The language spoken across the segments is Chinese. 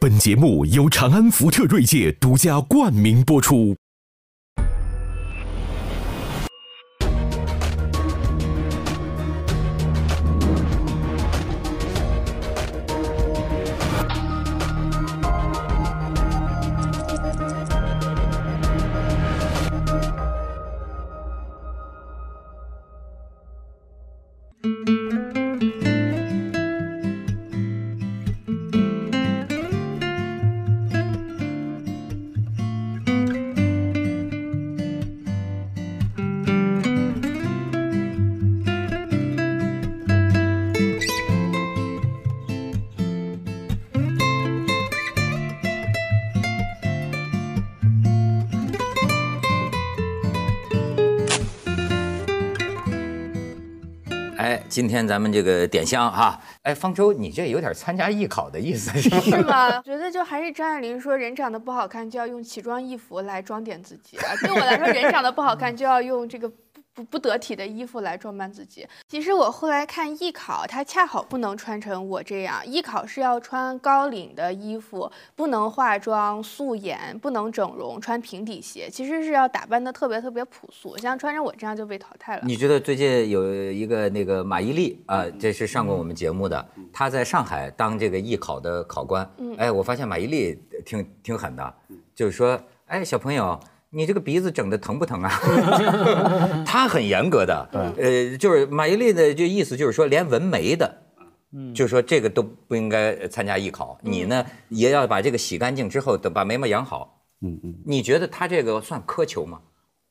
本节目由长安福特锐界独家冠名播出。今天咱们这个点香哈，哎，方舟，你这有点参加艺考的意思 是吗？是吗？觉得就还是张爱玲说，人长得不好看就要用奇装异服来装点自己啊。对我来说，人长得不好看就要用这个。不不得体的衣服来装扮自己。其实我后来看艺考，它恰好不能穿成我这样。艺考是要穿高领的衣服，不能化妆、素颜，不能整容，穿平底鞋。其实是要打扮的特别特别朴素，像穿成我这样就被淘汰了。你觉得最近有一个那个马伊琍啊，这是上过我们节目的，她在上海当这个艺考的考官。哎，我发现马伊琍挺挺狠的，就是说，哎，小朋友。你这个鼻子整的疼不疼啊？他很严格的，呃，就是马伊琍的就意思就是说，连纹眉的，嗯，就说这个都不应该参加艺考。你呢，也要把这个洗干净之后，等把眉毛养好。嗯嗯，你觉得他这个算苛求吗？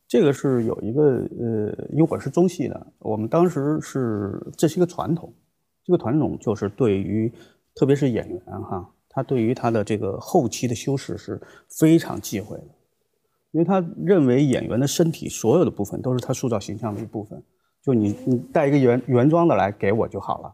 这个是有一个呃，因为我是中戏的，我们当时是这是一个传统，这个传统就是对于特别是演员哈，他对于他的这个后期的修饰是非常忌讳的。因为他认为演员的身体所有的部分都是他塑造形象的一部分，就你你带一个原原装的来给我就好了，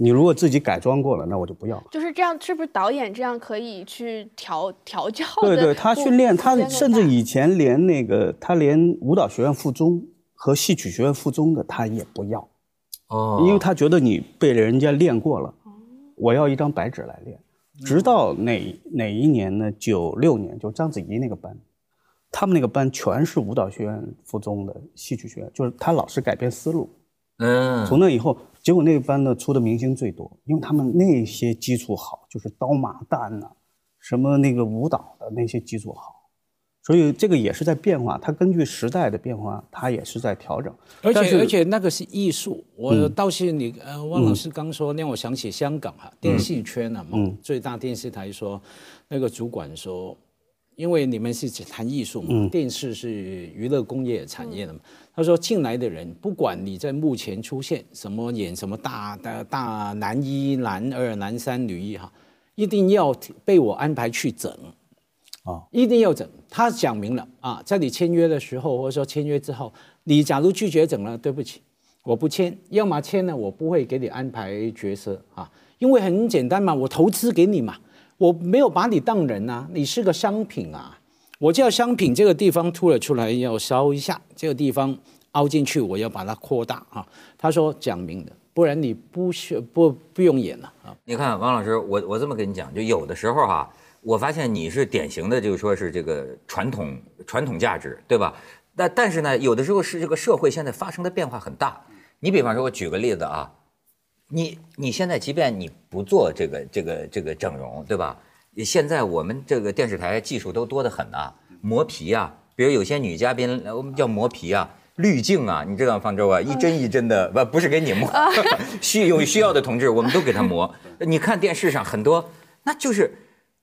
你如果自己改装过了，那我就不要。就是这样，是不是导演这样可以去调调教？对对，他训练他甚至以前连那个他连舞蹈学院附中和戏曲学院附中的他也不要，哦，因为他觉得你被人家练过了，我要一张白纸来练。直到哪哪一年呢？九六年，就章子怡那个班。他们那个班全是舞蹈学院附中的戏曲学院，就是他老是改变思路，嗯，从那以后，结果那个班呢出的明星最多，因为他们那些基础好，就是刀马旦呐，什么那个舞蹈的那些基础好，所以这个也是在变化，它根据时代的变化，它也是在调整。而且而且那个是艺术，我倒是你呃，汪老师刚说，让我想起香港哈电视圈啊，嗯，最大电视台说那个主管说。因为你们是谈艺术嘛，电视是娱乐工业产业的嘛。他说进来的人，不管你在幕前出现什么演什么大大大男一、男二、男三、女一哈，一定要被我安排去整，啊，一定要整。他讲明了啊，在你签约的时候或者说签约之后，你假如拒绝整了，对不起，我不签。要么签了，我不会给你安排角色啊，因为很简单嘛，我投资给你嘛。我没有把你当人呐，你是个商品啊！我叫商品，这个地方凸了出来要烧一下，这个地方凹进去，我要把它扩大啊。他说讲明的，不然你不需不不用演了啊。你看，王老师，我我这么跟你讲，就有的时候哈，我发现你是典型的，就是说是这个传统传统价值，对吧？但但是呢，有的时候是这个社会现在发生的变化很大。你比方说，我举个例子啊。你你现在即便你不做这个这个这个整容，对吧？现在我们这个电视台技术都多得很啊，磨皮啊，比如有些女嘉宾，我们叫磨皮啊，滤镜啊，你知道方舟啊，一针一针的，不不是给你磨，需有需要的同志，我们都给他磨。你看电视上很多，那就是，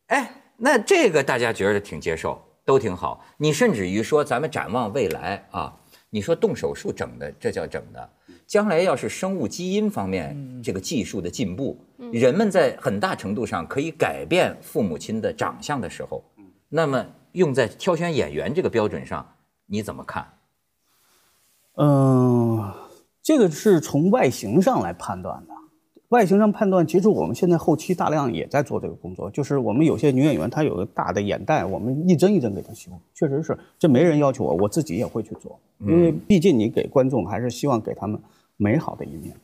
哎，那这个大家觉得挺接受，都挺好。你甚至于说，咱们展望未来啊，你说动手术整的，这叫整的。将来要是生物基因方面这个技术的进步，人们在很大程度上可以改变父母亲的长相的时候，那么用在挑选演员这个标准上，你怎么看？嗯，这个是从外形上来判断的。外形上判断，其实我们现在后期大量也在做这个工作。就是我们有些女演员，她有个大的眼袋，我们一针一针给她修。确实是，这没人要求我，我自己也会去做。因为毕竟你给观众还是希望给他们。美好的一面，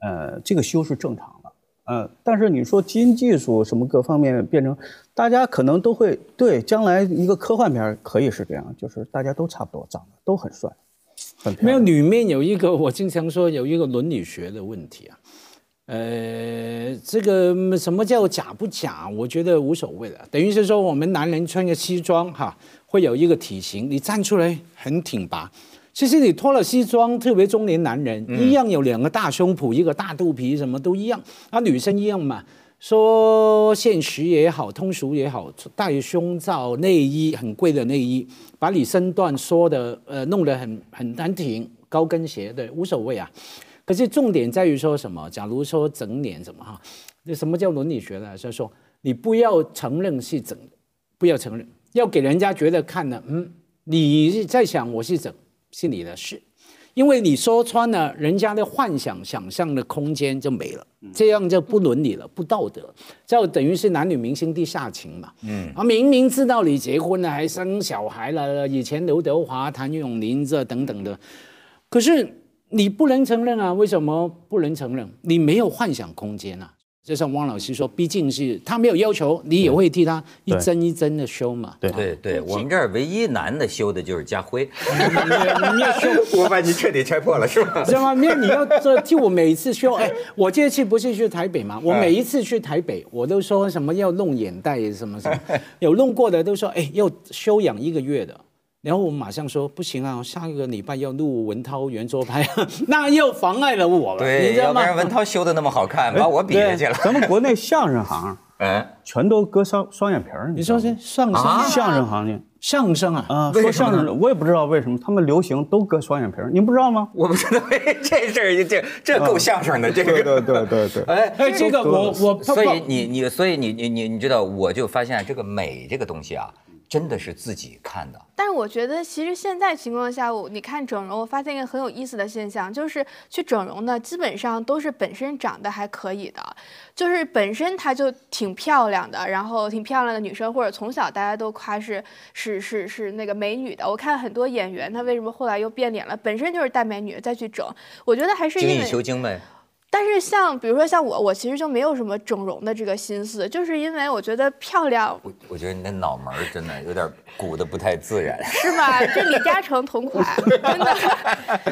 呃，这个修是正常的，嗯，但是你说基因技术什么各方面变成，大家可能都会对将来一个科幻片可以是这样，就是大家都差不多长得都很帅，很没有里面有一个我经常说有一个伦理学的问题啊，呃，这个什么叫假不假？我觉得无所谓的，等于是说我们男人穿个西装哈，会有一个体型，你站出来很挺拔。其实你脱了西装，特别中年男人一样有两个大胸脯，一个大肚皮，什么都一样。那女生一样嘛？说现实也好，通俗也好，戴胸罩、内衣很贵的内衣，把你身段说的呃弄得很很难挺，高跟鞋对无所谓啊。可是重点在于说什么？假如说整脸怎么哈？那什么叫伦理学呢？就是说你不要承认是整，不要承认，要给人家觉得看了，嗯，你在想我是整。是你的事，因为你说穿了，人家的幻想、想象的空间就没了，这样就不伦理了，不道德，就等于是男女明星地下情嘛。嗯，啊，明明知道你结婚了，还生小孩了，以前刘德华、谭咏麟这等等的，可是你不能承认啊？为什么不能承认？你没有幻想空间啊。就像汪老师说，毕竟是他没有要求，你也会替他一针一针的修嘛。对对对，我们这儿唯一男的修的就是家辉。你要修，我把你彻底拆破了是吧？是吗？因为，你要这替我每一次修。哎，我这次不是去台北吗？我每一次去台北，我都说什么要弄眼袋什么什么，有弄过的都说哎要休养一个月的。然后我们马上说不行啊，下一个礼拜要录文涛圆桌拍，那又妨碍了我了。对，要不然文涛修的那么好看，把我比下去了。咱们国内相声行，哎，全都割双双眼皮儿。你说这相声相声行业相声啊啊，说相声我也不知道为什么他们流行都割双眼皮儿，您不知道吗？我不知道，这事儿这这够相声的，这个对对对对。哎哎，这个我我所以你你所以你你你你知道，我就发现这个美这个东西啊。真的是自己看的，但是我觉得其实现在情况下，我你看整容，我发现一个很有意思的现象，就是去整容的基本上都是本身长得还可以的，就是本身她就挺漂亮的，然后挺漂亮的女生，或者从小大家都夸是是是是那个美女的。我看很多演员，她为什么后来又变脸了？本身就是大美女再去整，我觉得还是精益求精呗。但是像比如说像我，我其实就没有什么整容的这个心思，就是因为我觉得漂亮。我我觉得你的脑门真的有点鼓的不太自然，是吗？这李嘉诚同款，真的。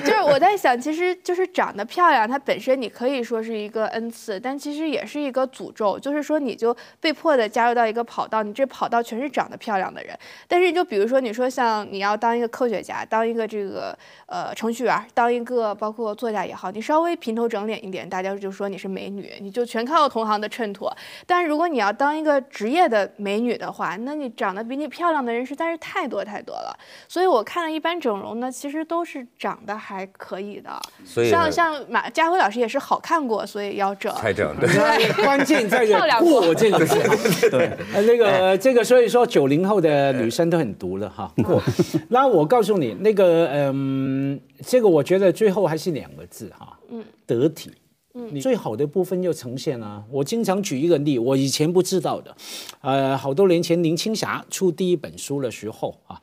就是我在想，其实就是长得漂亮，它本身你可以说是一个恩赐，但其实也是一个诅咒。就是说，你就被迫的加入到一个跑道，你这跑道全是长得漂亮的人。但是就比如说，你说像你要当一个科学家，当一个这个呃程序员，当一个包括作家也好，你稍微平头整脸一点。大家就说你是美女，你就全靠同行的衬托。但是如果你要当一个职业的美女的话，那你长得比你漂亮的人实在是太多太多了。所以我看了一般整容呢，其实都是长得还可以的。所以像像马家辉老师也是好看过，所以要整。才整对，关键在于过这个是。对，那个这个，所以说九零后的女生都很毒了哈。过。那我告诉你，那个嗯，这个我觉得最后还是两个字哈，嗯，得体。你最好的部分又呈现了。我经常举一个例，我以前不知道的，呃，好多年前林青霞出第一本书的时候啊，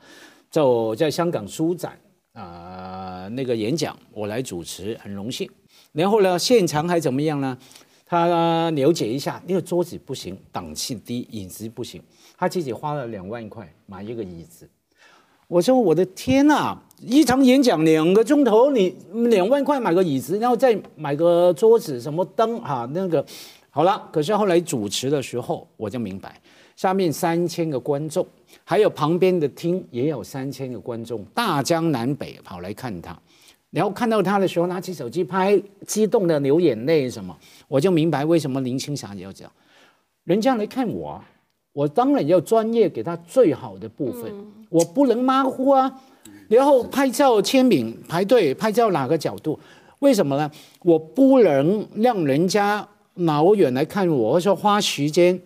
就在香港书展啊那个演讲，我来主持，很荣幸。然后呢，现场还怎么样呢？他了解一下，那个桌子不行，档次低，椅子不行，他自己花了两万块买一个椅子。我说我的天呐，一场演讲两个钟头，你两万块买个椅子，然后再买个桌子，什么灯哈，那个好了。可是后来主持的时候，我就明白，下面三千个观众，还有旁边的厅也有三千个观众，大江南北跑来看他，然后看到他的时候，拿起手机拍，激动的流眼泪什么，我就明白为什么林青霞要讲，人家来看我。我当然要专业，给他最好的部分，我不能马虎啊。然后拍照签名排队拍照哪个角度？为什么呢？我不能让人家老远来看我，说花时间，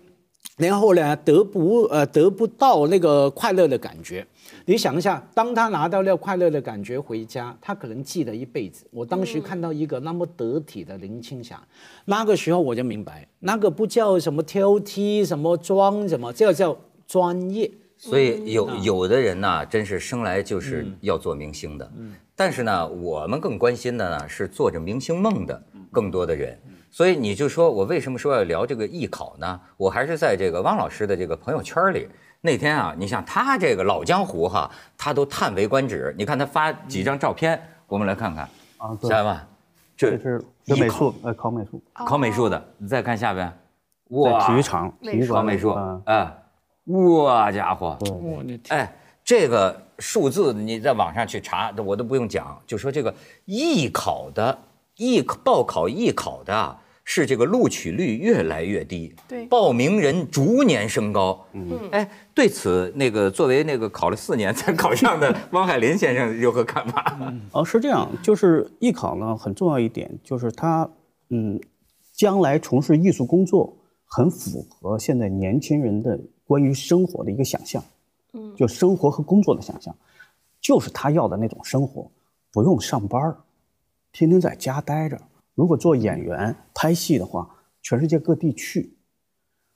然后呢得不呃得不到那个快乐的感觉。你想一下，当他拿到了快乐的感觉回家，他可能记得一辈子。我当时看到一个那么得体的林青霞，那个时候我就明白，那个不叫什么挑剔，什么装什么，这个叫专业。所以有有的人呢，真是生来就是要做明星的。嗯但是呢，我们更关心的呢是做着明星梦的更多的人。所以你就说我为什么说要聊这个艺考呢？我还是在这个汪老师的这个朋友圈里。那天啊，你像他这个老江湖哈，他都叹为观止。你看他发几张照片，我们来看看啊，下面这是美术，呃，考美术，考美术的。你再看下边，哇，体育场，体育考美术，哎，哇家伙，我的天，哎，这个数字你在网上去查，我都不用讲，就说这个艺考的艺报考艺考的。是这个录取率越来越低，对，报名人逐年升高。嗯，哎，对此，那个作为那个考了四年 才考上的汪海林先生有何看法？哦，是这样，就是艺考呢，很重要一点就是他，嗯，将来从事艺术工作很符合现在年轻人的关于生活的一个想象，嗯，就生活和工作的想象，就是他要的那种生活，不用上班天天在家待着。如果做演员拍戏的话，全世界各地去，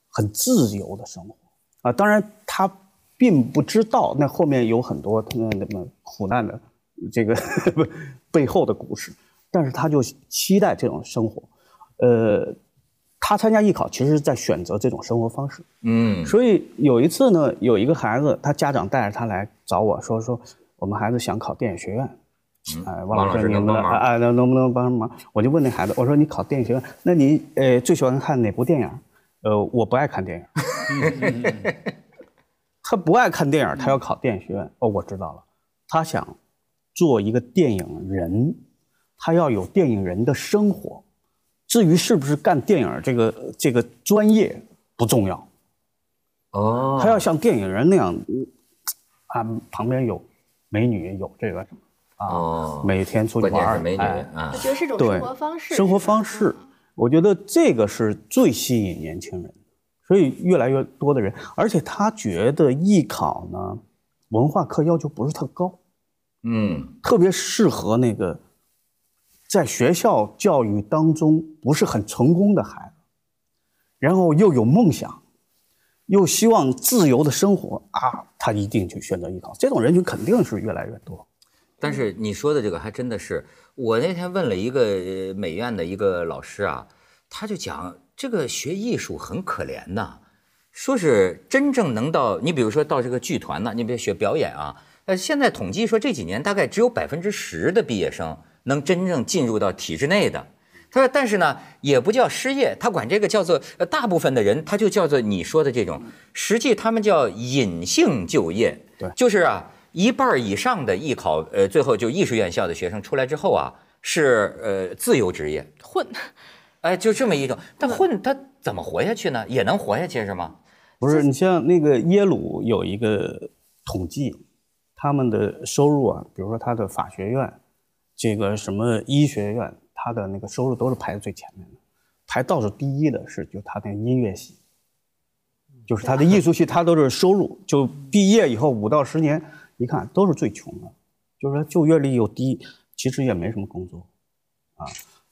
很自由的生活啊。当然，他并不知道那后面有很多那那么苦难的这个背后的故事，但是他就期待这种生活。呃，他参加艺考，其实是在选择这种生活方式。嗯。所以有一次呢，有一个孩子，他家长带着他来找我说说，我们孩子想考电影学院。哎，王老师，能帮忙？哎，能能不能帮上忙？我就问那孩子，我说你考电影学院，那你呃最喜欢看哪部电影？呃，我不爱看电影。他不爱看电影，他要考电影学院。哦，我知道了，他想做一个电影人，他要有电影人的生活。至于是不是干电影这个这个专业不重要。哦，他要像电影人那样，啊，旁边有美女，有这个什么。哦，每天出去玩，美女啊，我觉得是种生活方式。生活方式，我觉得这个是最吸引年轻人，所以越来越多的人，而且他觉得艺考呢，文化课要求不是特高，嗯，特别适合那个在学校教育当中不是很成功的孩子，然后又有梦想，又希望自由的生活啊，他一定去选择艺考，这种人群肯定是越来越多。但是你说的这个还真的是，我那天问了一个美院的一个老师啊，他就讲这个学艺术很可怜呐，说是真正能到你比如说到这个剧团呢，你比如学表演啊，呃，现在统计说这几年大概只有百分之十的毕业生能真正进入到体制内的。他说，但是呢，也不叫失业，他管这个叫做呃，大部分的人他就叫做你说的这种，实际他们叫隐性就业，对，就是啊。一半以上的艺考，呃，最后就艺术院校的学生出来之后啊，是呃自由职业混，哎，就这么一种。但混他怎么活下去呢？也能活下去是吗？不是，你像那个耶鲁有一个统计，他们的收入啊，比如说他的法学院，这个什么医学院，他的那个收入都是排在最前面的，排倒数第一的是就他那音乐系，就是他的艺术系，他都是收入就毕业以后五到十年。一看都是最穷的，就是说就业率又低，其实也没什么工作，啊，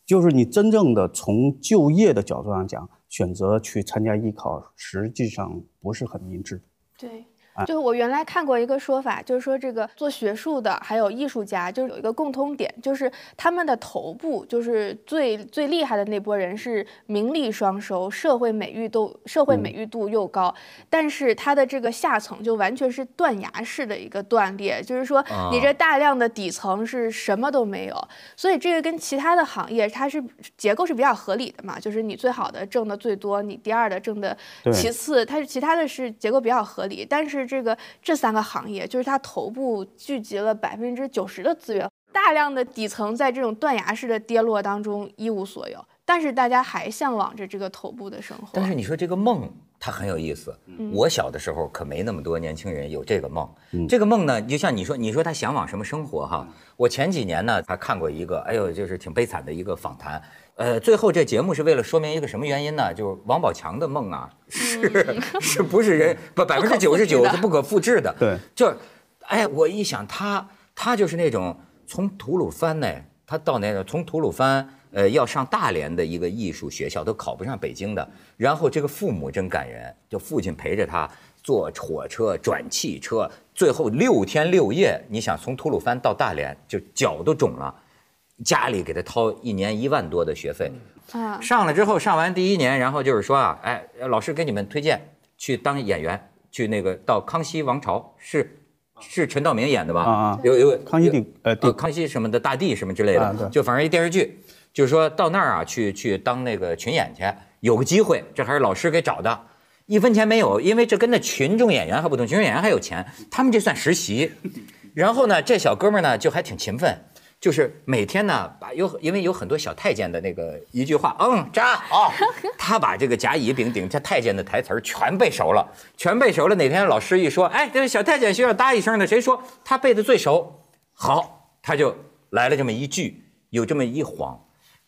就是你真正的从就业的角度上讲，选择去参加艺考，实际上不是很明智。对。就是我原来看过一个说法，就是说这个做学术的还有艺术家，就是有一个共通点，就是他们的头部就是最最厉害的那波人是名利双收，社会美誉都社会美誉度又高，但是他的这个下层就完全是断崖式的一个断裂，就是说你这大量的底层是什么都没有，所以这个跟其他的行业它是结构是比较合理的嘛，就是你最好的挣的最多，你第二的挣的其次，它是其他的是结构比较合理，但是。这个这三个行业，就是它头部聚集了百分之九十的资源，大量的底层在这种断崖式的跌落当中一无所有，但是大家还向往着这个头部的生活。但是你说这个梦，它很有意思。我小的时候可没那么多年轻人有这个梦。这个梦呢，就像你说，你说他向往什么生活哈？我前几年呢还看过一个，哎呦，就是挺悲惨的一个访谈。呃，最后这节目是为了说明一个什么原因呢？就是王宝强的梦啊，是 是不是人不百分之九十九是不可复制的。对，就，哎，我一想他，他就是那种从吐鲁番呢，他到那个从吐鲁番，呃，要上大连的一个艺术学校，都考不上北京的。然后这个父母真感人，就父亲陪着他坐火车转汽车，最后六天六夜，你想从吐鲁番到大连，就脚都肿了。家里给他掏一年一万多的学费，啊，上了之后上完第一年，然后就是说啊，哎，老师给你们推荐去当演员，去那个到康熙王朝是。是陈道明演的吧？啊啊，有有康熙帝呃康熙什么的大帝什么之类的，就反正一电视剧，就是说到那儿啊去去当那个群演去，有个机会，这还是老师给找的，一分钱没有，因为这跟那群众演员还不同，群众演员还有钱，他们这算实习。然后呢，这小哥们呢就还挺勤奋。就是每天呢，把有因为有很多小太监的那个一句话，嗯，扎好，他把这个甲乙丙丁这太监的台词儿全背熟了，全背熟了。哪天老师一说，哎，这个小太监需要搭一声的，谁说他背的最熟？好，他就来了这么一句，有这么一晃。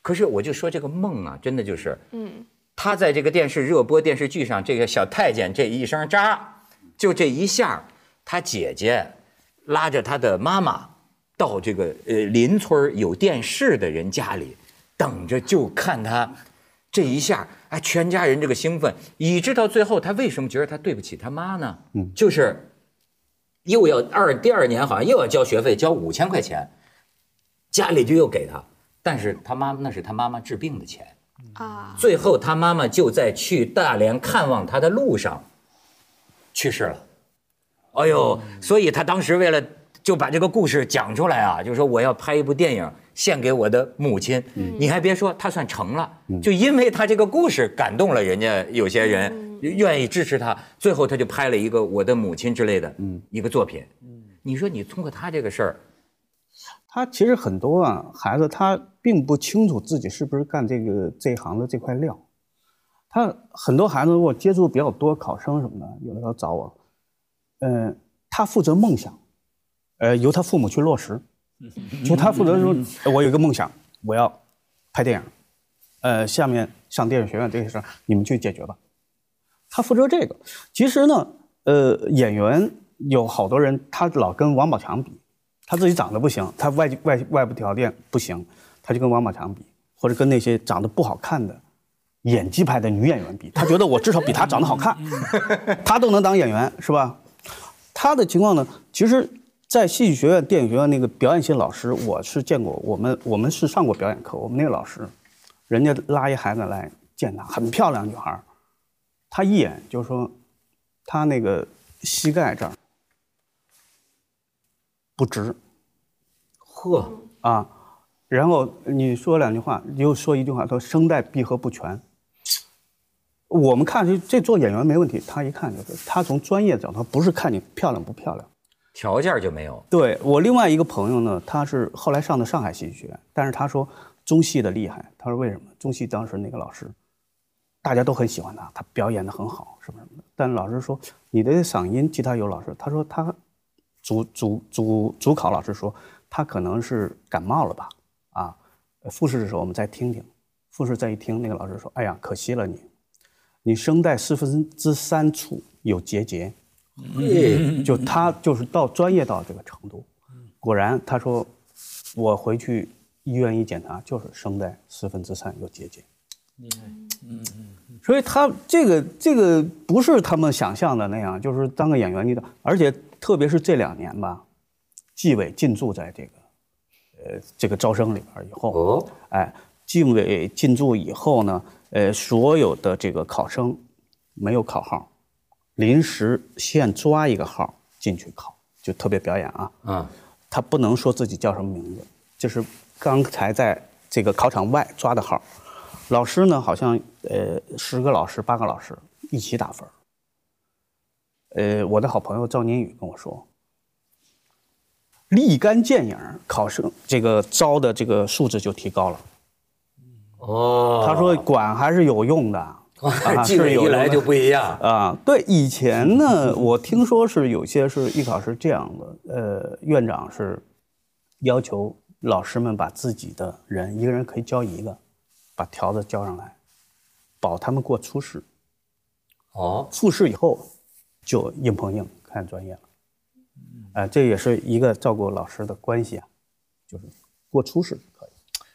可是我就说这个梦啊，真的就是，嗯，他在这个电视热播电视剧上，这个小太监这一声扎，就这一下，他姐姐拉着他的妈妈。到这个呃邻村有电视的人家里，等着就看他这一下，哎，全家人这个兴奋，以致到最后他为什么觉得他对不起他妈呢？嗯，就是又要二第二年好像又要交学费，交五千块钱，家里就又给他，但是他妈那是他妈妈治病的钱啊，最后他妈妈就在去大连看望他的路上去世了，哎呦，所以他当时为了。就把这个故事讲出来啊，就是说我要拍一部电影献给我的母亲。你还别说，他算成了，就因为他这个故事感动了人家，有些人愿意支持他，最后他就拍了一个我的母亲之类的一个作品。你说你通过他这个事儿，他其实很多啊孩子他并不清楚自己是不是干这个这一行的这块料。他很多孩子我接触比较多，考生什么的，有的时候找我，嗯，他负责梦想。呃，由他父母去落实，就他负责说，我有一个梦想，我要拍电影，呃，下面上电影学院这些事儿你们去解决吧。他负责这个。其实呢，呃，演员有好多人，他老跟王宝强比，他自己长得不行，他外外外部条件不行，他就跟王宝强比，或者跟那些长得不好看的演技派的女演员比，他觉得我至少比他长得好看，他都能当演员，是吧？他的情况呢，其实。在戏剧学院、电影学院那个表演系老师，我是见过。我们我们是上过表演课。我们那个老师，人家拉一孩子来见他，很漂亮女孩他一眼就说，他那个膝盖这儿不直。呵啊，然后你说两句话，又说一句话，他说声带闭合不全。我们看这这做演员没问题，他一看就是，他从专业角度，不是看你漂亮不漂亮。条件就没有。对我另外一个朋友呢，他是后来上的上海戏剧学院，但是他说中戏的厉害。他说为什么？中戏当时那个老师，大家都很喜欢他，他表演的很好，什么什么的。但老师说你的嗓音，其他有老师，他说他主主主主考老师说他可能是感冒了吧？啊，复试的时候我们再听听。复试再一听，那个老师说：“哎呀，可惜了你，你声带四分之三处有结节。”就他就是到专业到这个程度，果然他说，我回去医院一检查就是声带四分之三有结节，厉害，嗯嗯，所以他这个这个不是他们想象的那样，就是当个演员你的，而且特别是这两年吧，纪委进驻在这个，呃，这个招生里边以后，哦，哎，纪委进驻以后呢，呃，所有的这个考生没有考号。临时现抓一个号进去考，就特别表演啊。嗯，他不能说自己叫什么名字，就是刚才在这个考场外抓的号。老师呢，好像呃十个老师八个老师一起打分。呃，我的好朋友赵年宇跟我说，立竿见影，考生这个招的这个素质就提高了。哦，他说管还是有用的。纪委一来就不一样啊！对，以前呢，我听说是有些是艺考是这样的，呃，院长是要求老师们把自己的人一个人可以教一个，把条子交上来，保他们过初试。哦，复试以后就硬碰硬看专业了。哎，这也是一个照顾老师的关系啊，就是过初试。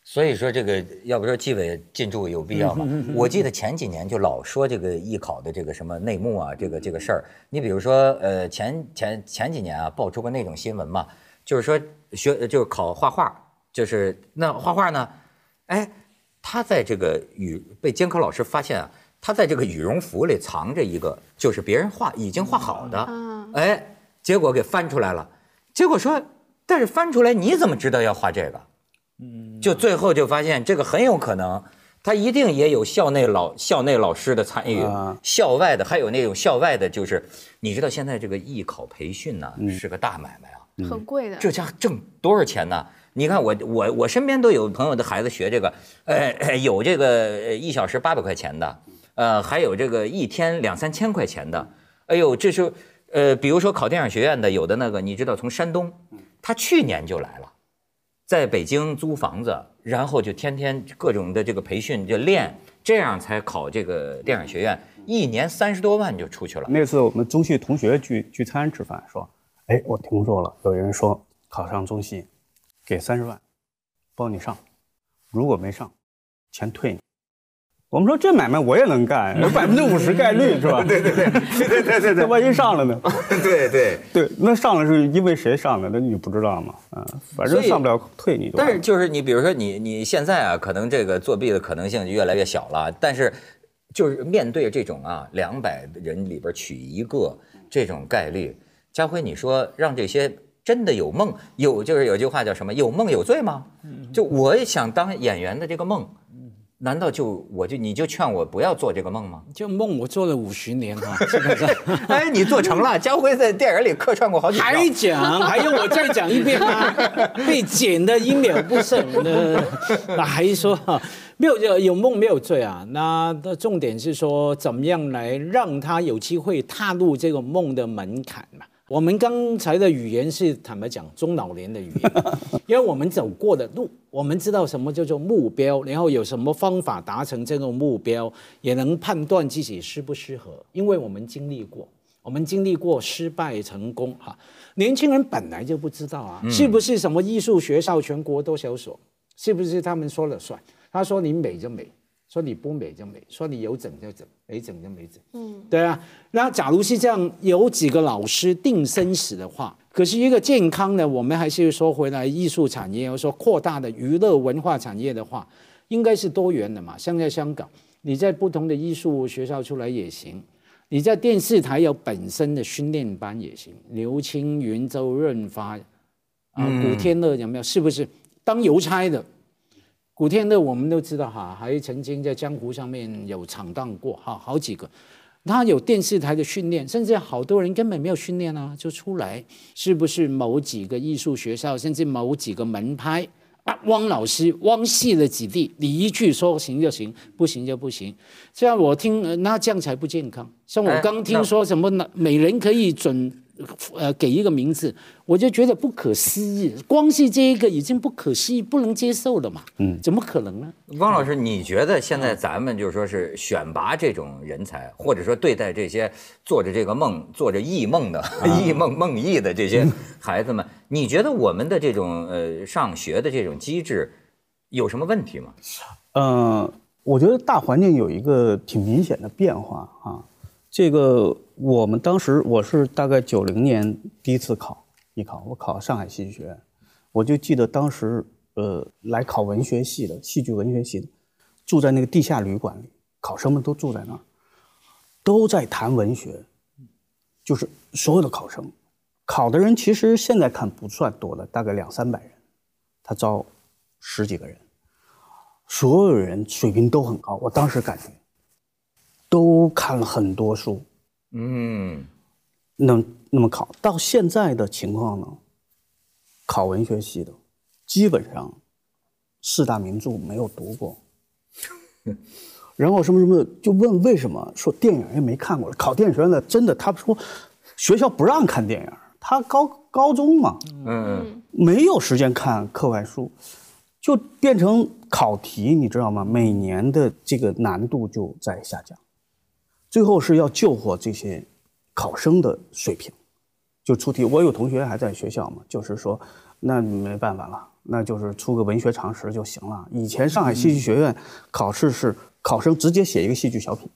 所以说这个要不说纪委进驻有必要吗？我记得前几年就老说这个艺考的这个什么内幕啊，这个这个事儿。你比如说，呃，前前前几年啊，爆出过那种新闻嘛，就是说学就是考画画，就是那画画呢，哎。他在这个羽被监考老师发现啊，他在这个羽绒服里藏着一个，就是别人画已经画好的，哎，结果给翻出来了，结果说，但是翻出来你怎么知道要画这个？嗯，就最后就发现这个很有可能，他一定也有校内老校内老师的参与，校外的还有那种校外的，就是你知道现在这个艺考培训呢是个大买卖啊，很贵的，这家挣多少钱呢？你看我我我身边都有朋友的孩子学这个，呃，有这个一小时八百块钱的，呃，还有这个一天两三千块钱的，哎呦，这是呃，比如说考电影学院的，有的那个你知道从山东，他去年就来了。在北京租房子，然后就天天各种的这个培训就练，这样才考这个电影学院，一年三十多万就出去了。那次我们中戏同学聚聚餐吃饭，说，哎，我听说了，有人说考上中戏，给三十万，包你上，如果没上，钱退你。我们说这买卖我也能干，有百分之五十概率是吧？对对对对对对对，那 万一上了呢？对对对，那上了是因为谁上的？那你不知道吗？啊，反正上不了退你。但是就是你比如说你你现在啊，可能这个作弊的可能性就越来越小了。但是就是面对这种啊，两百人里边取一个这种概率，家辉，你说让这些真的有梦有就是有句话叫什么？有梦有罪吗？就我也想当演员的这个梦。难道就我就你就劝我不要做这个梦吗？就梦我做了五十年哈，基本上。哎，你做成了。家辉在电影里客串过好几。还讲？还要我再讲一遍吗？被剪的一秒不剩。那还说没有有有梦没有罪啊？那的重点是说怎么样来让他有机会踏入这个梦的门槛嘛？我们刚才的语言是坦白讲中老年的语言，因为我们走过的路，我们知道什么叫做目标，然后有什么方法达成这个目标，也能判断自己适不适合，因为我们经历过，我们经历过失败成功哈。年轻人本来就不知道啊，是不是什么艺术学校全国都销所，是不是他们说了算？他说你美就美。说你不美就美，说你有整就整，没整就没整。嗯，对啊。那假如是这样，有几个老师定生死的话，可是一个健康的，我们还是说回来艺术产业，或者说扩大的娱乐文化产业的话，应该是多元的嘛。像在香港，你在不同的艺术学校出来也行，你在电视台有本身的训练班也行。刘青云、周润发啊，古天乐有没有？是不是当邮差的？古天乐我们都知道哈，还曾经在江湖上面有闯荡过哈，好几个。他有电视台的训练，甚至好多人根本没有训练啊，就出来。是不是某几个艺术学校，甚至某几个门派啊？汪老师汪系的子弟，你一句说行就行，不行就不行。这样我听，那这样才不健康。像我刚听说什么呢？每人可以准。呃，给一个名字，我就觉得不可思议。光是这一个已经不可思议、不能接受了嘛？嗯，怎么可能呢？汪老师，你觉得现在咱们就是说是选拔这种人才，或者说对待这些做着这个梦、做着艺梦的艺梦梦艺的这些孩子们，你觉得我们的这种呃上学的这种机制有什么问题吗？嗯，我觉得大环境有一个挺明显的变化啊。这个我们当时我是大概九零年第一次考艺考，我考上海戏剧学院，我就记得当时呃来考文学系的戏剧文学系的，住在那个地下旅馆里，考生们都住在那儿，都在谈文学，就是所有的考生，考的人其实现在看不算多的，大概两三百人，他招十几个人，所有人水平都很高，我当时感觉。都看了很多书，嗯，那那么考到现在的情况呢？考文学系的，基本上四大名著没有读过，然后什么什么就问为什么？说电影也没看过。考电影学院的真的，他说学校不让看电影，他高高中嘛，嗯，没有时间看课外书，就变成考题，你知道吗？每年的这个难度就在下降。最后是要救活这些考生的水平，就出题。我有同学还在学校嘛，就是说，那没办法了，那就是出个文学常识就行了。以前上海戏剧学院考试是考生直接写一个戏剧小品，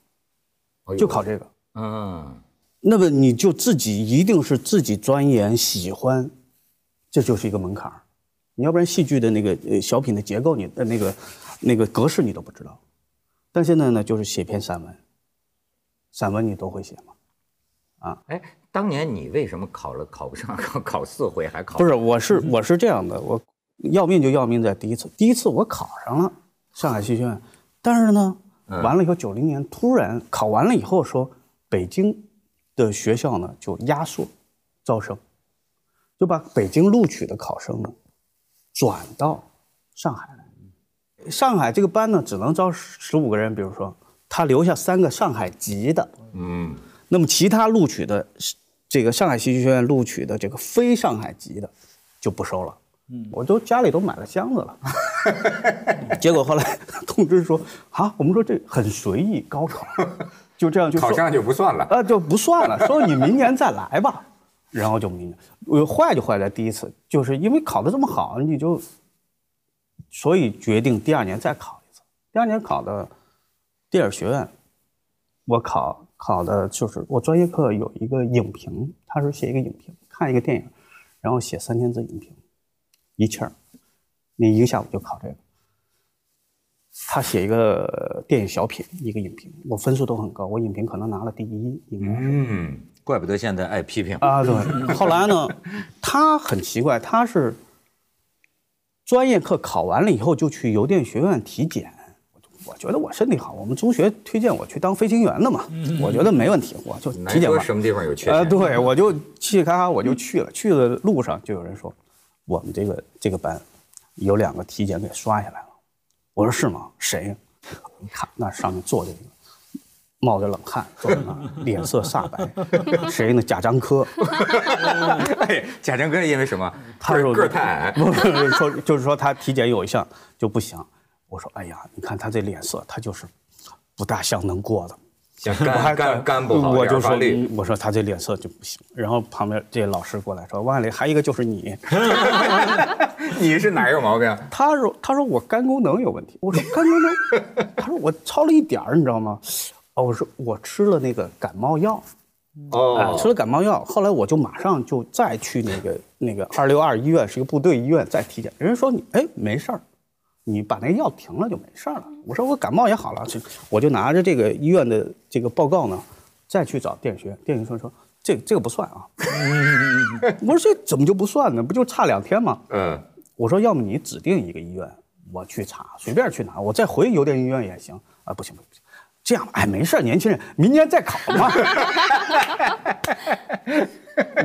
就考这个。嗯，那么你就自己一定是自己钻研喜欢，这就是一个门槛儿。你要不然戏剧的那个呃小品的结构，你的那个那个格式你都不知道。但现在呢，就是写篇散文，散文你都会写吗？啊，哎，当年你为什么考了考不上，考考四回还考？不是，我是 我是这样的，我要命就要命在第一次，第一次我考上了上海戏剧院，但是呢，完了以后九零年突然考完了以后说北京的学校呢就压缩招生，就把北京录取的考生呢转到上海来，上海这个班呢只能招十五个人，比如说他留下三个上海籍的，嗯。那么其他录取的，这个上海戏剧学院录取的这个非上海籍的，就不收了。嗯，我都家里都买了箱子了。结果后来 通知说，啊，我们说这很随意，高考 就这样就考上就不算了啊，就不算了。说你明年再来吧，然后就明年。我坏就坏在第一次，就是因为考的这么好，你就，所以决定第二年再考一次。第二年考的电影学院，我考。考的就是我专业课有一个影评，他是写一个影评，看一个电影，然后写三千字影评，一气儿，那一个下午就考这个。他写一个电影小品，一个影评，我分数都很高，我影评可能拿了第一，应该是。嗯，怪不得现在爱批评啊。对，后来呢，他很奇怪，他是专业课考完了以后就去邮电学院体检。我觉得我身体好，我们中学推荐我去当飞行员的嘛，我觉得没问题，我就体检完。什么地方有缺陷？呃，对我就嘁嘁咔咔我就去了，去的路上就有人说，我们这个这个班有两个体检给刷下来了。我说是吗？谁？你看那上面坐着一个，冒着冷汗坐在那，脸色煞白。谁呢？贾樟柯。哎，贾樟柯因为什么？他说个太矮。不是说就是说他体检有一项就不行。我说：“哎呀，你看他这脸色，他就是不大像能过的。肝肝肝不好，我就说，我说他这脸色就不行。然后旁边这老师过来说：‘万里还一个就是你 你是哪有毛病？’他说：‘他说我肝功能有问题。’我说：‘肝功能？’ 他说：‘我超了一点儿，你知道吗？’哦，我说我吃了那个感冒药，哦，吃了感冒药。后来我就马上就再去那个那个二六二医院，是一个部队医院，再体检。人家说你哎没事儿。”你把那个药停了就没事了。我说我感冒也好了，我就拿着这个医院的这个报告呢，再去找电影学院。电影学院说这这个不算啊。我说这怎么就不算呢？不就差两天吗？嗯。我说要么你指定一个医院，我去查，随便去哪，我再回邮电医院也行啊。不行不行，这样吧哎没事，年轻人明年再考嘛。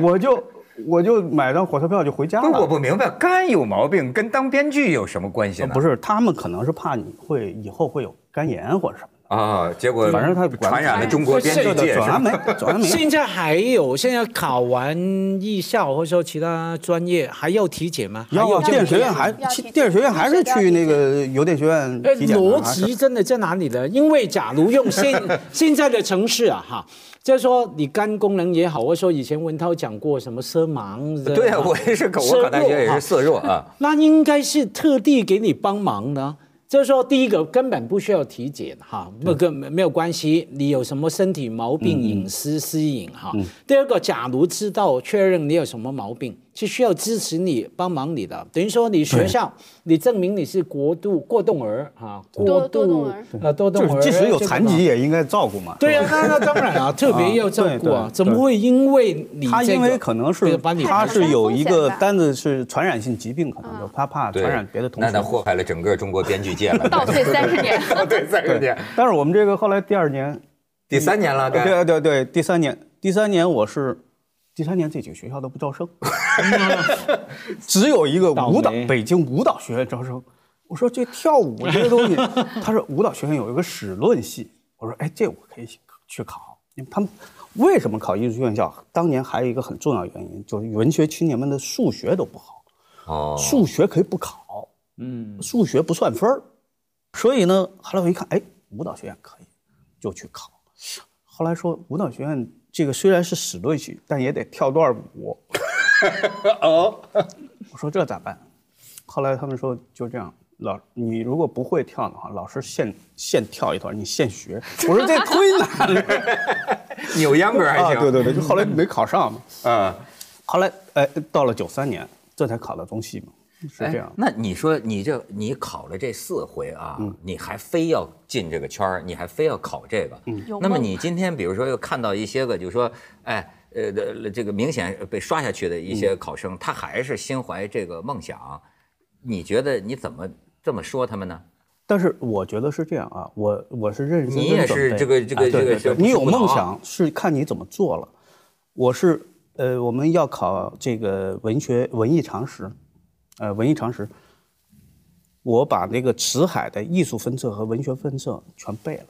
我就。我就买张火车票就回家了。不，我不明白，肝有毛病跟当编剧有什么关系呢？不是，他们可能是怕你会以后会有肝炎或者什么的啊。结果反正他传染了中国编剧界。转没，转没。现在还有，现在考完艺校或者说其他专业还要体检吗？要，电影学院还，电影学院还是去那个邮电学院体检。逻辑真的在哪里呢？因为假如用现 现在的城市啊，哈。就是说，你肝功能也好，或者说以前文涛讲过什么色盲，对啊，我也是，我可能也是色弱啊。那应该是特地给你帮忙的。就是说，第一个根本不需要体检哈，那个没有关系。你有什么身体毛病、隐私私隐哈？第二个，假如知道确认你有什么毛病。是需要支持你、帮忙你的，等于说你学校，你证明你是国度过动儿啊，过度呃多动儿，即使有残疾也应该照顾嘛。对呀，那那当然啊，特别要照顾啊，怎么会因为你他因为可能是他是有一个单子是传染性疾病，可能就他怕传染别的同学。那他祸害了整个中国编剧界了，倒退三十年，倒退三十年。但是我们这个后来第二年，第三年了，对对对，第三年，第三年我是。第三年这几个学校都不招生，只有一个舞蹈，北京舞蹈学院招生。我说这跳舞这个东西，他说舞蹈学院有一个史论系。我说哎，这我可以去考。因为他们为什么考艺术院校？当年还有一个很重要原因，就是文学青年们的数学都不好。哦，数学可以不考，嗯，数学不算分儿。所以呢，后来我一看，哎，舞蹈学院可以，就去考。后来说舞蹈学院。这个虽然是史论系，但也得跳段舞。哦，我说这咋办？后来他们说就这样，老你如果不会跳的话，老师现现跳一段，你现学。我说这忒难了，扭秧歌还行。对对对，就后来没考上嘛。嗯，后来哎，到了九三年，这才考到中戏嘛。是这样。那你说你这你考了这四回啊，你还非要进这个圈儿，你还非要考这个。那么你今天比如说又看到一些个，就是说，哎，呃，这个明显被刷下去的一些考生，他还是心怀这个梦想，你觉得你怎么这么说他们呢？但是我觉得是这样啊，我我是认识你也是这个这个这个，你有梦想是看你怎么做了。我是呃，我们要考这个文学文艺常识。呃，文艺常识，我把那个辞海的艺术分册和文学分册全背了，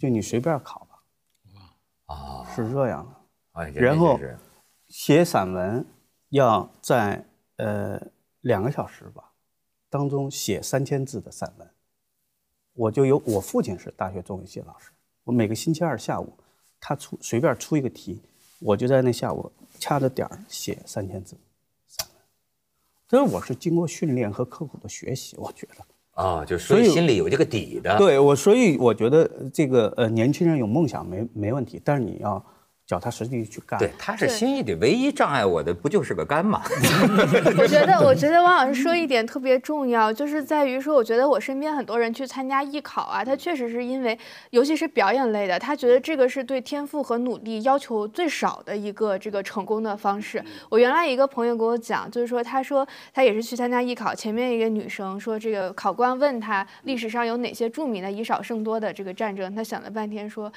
就你随便考吧。啊，是这样的。哎，然后写散文要在呃两个小时吧当中写三千字的散文，我就有我父亲是大学中文系老师，我每个星期二下午他出随便出一个题，我就在那下午掐着点儿写三千字。所以我是经过训练和刻苦的学习，我觉得啊，就所以心里有这个底的。对我，所以我觉得这个呃，年轻人有梦想没没问题，但是你要。脚踏实地去干，对，他是心意的。唯一障碍我的不就是个肝吗？我觉得，我觉得汪老师说一点特别重要，就是在于说，我觉得我身边很多人去参加艺考啊，他确实是因为，尤其是表演类的，他觉得这个是对天赋和努力要求最少的一个这个成功的方式。我原来一个朋友跟我讲，就是说，他说他也是去参加艺考，前面一个女生说，这个考官问他历史上有哪些著名的以少胜多的这个战争，他想了半天说。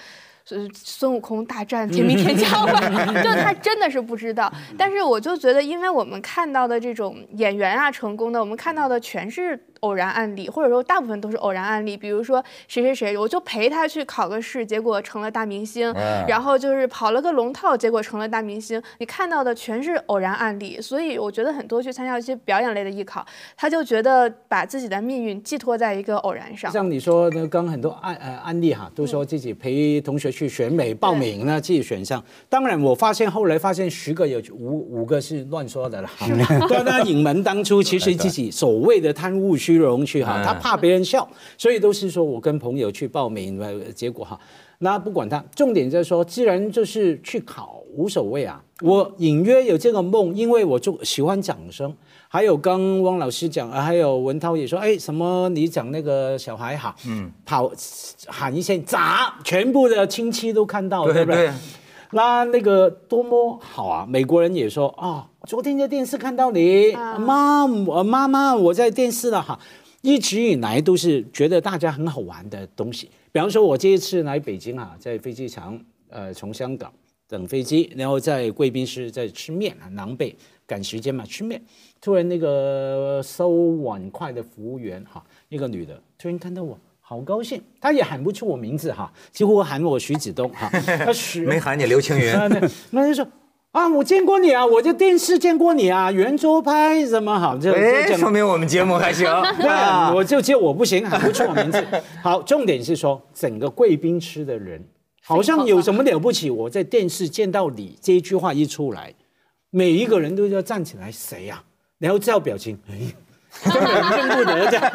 是孙悟空大战天 兵天将吧？就他真的是不知道。但是我就觉得，因为我们看到的这种演员啊，成功的，我们看到的全是。偶然案例，或者说大部分都是偶然案例。比如说谁谁谁，我就陪他去考个试，结果成了大明星；然后就是跑了个龙套，结果成了大明星。你看到的全是偶然案例，所以我觉得很多去参加一些表演类的艺考，他就觉得把自己的命运寄托在一个偶然上。像你说的，刚很多案呃案例哈，都说自己陪同学去选美报名呢，自己选上。当然，我发现后来发现十个有五五个是乱说的了。对，那影门当初其实自己所谓的贪污虚。虚荣去哈，他怕别人笑，所以都是说我跟朋友去报名，结果哈，那不管他，重点就是说，既然就是去考无所谓啊。我隐约有这个梦，因为我就喜欢掌声。还有刚汪老师讲，还有文涛也说，哎，什么你讲那个小孩哈，嗯，跑喊一声砸，全部的亲戚都看到，对不对？那那个多么好啊！美国人也说啊，昨天在电视看到你妈，我妈妈我在电视了哈。一直以来都是觉得大家很好玩的东西。比方说，我这一次来北京啊，在飞机场，呃，从香港等飞机，然后在贵宾室在吃面啊，狼狈赶时间嘛，吃面。突然那个收碗筷的服务员哈，一个女的，突然看到我。好高兴，他也喊不出我名字哈，几乎喊我徐子东哈，他徐没喊你刘青云，那就说啊，我见过你啊，我就电视见过你啊，圆桌派什么好，这哎，说明我们节目还行，对，我就接我不行，喊不出我名字。好，重点是说整个贵宾吃的人好像有什么了不起，我在电视见到你这一句话一出来，每一个人都要站起来，谁呀？然后照表情，哎。根本认不得这样，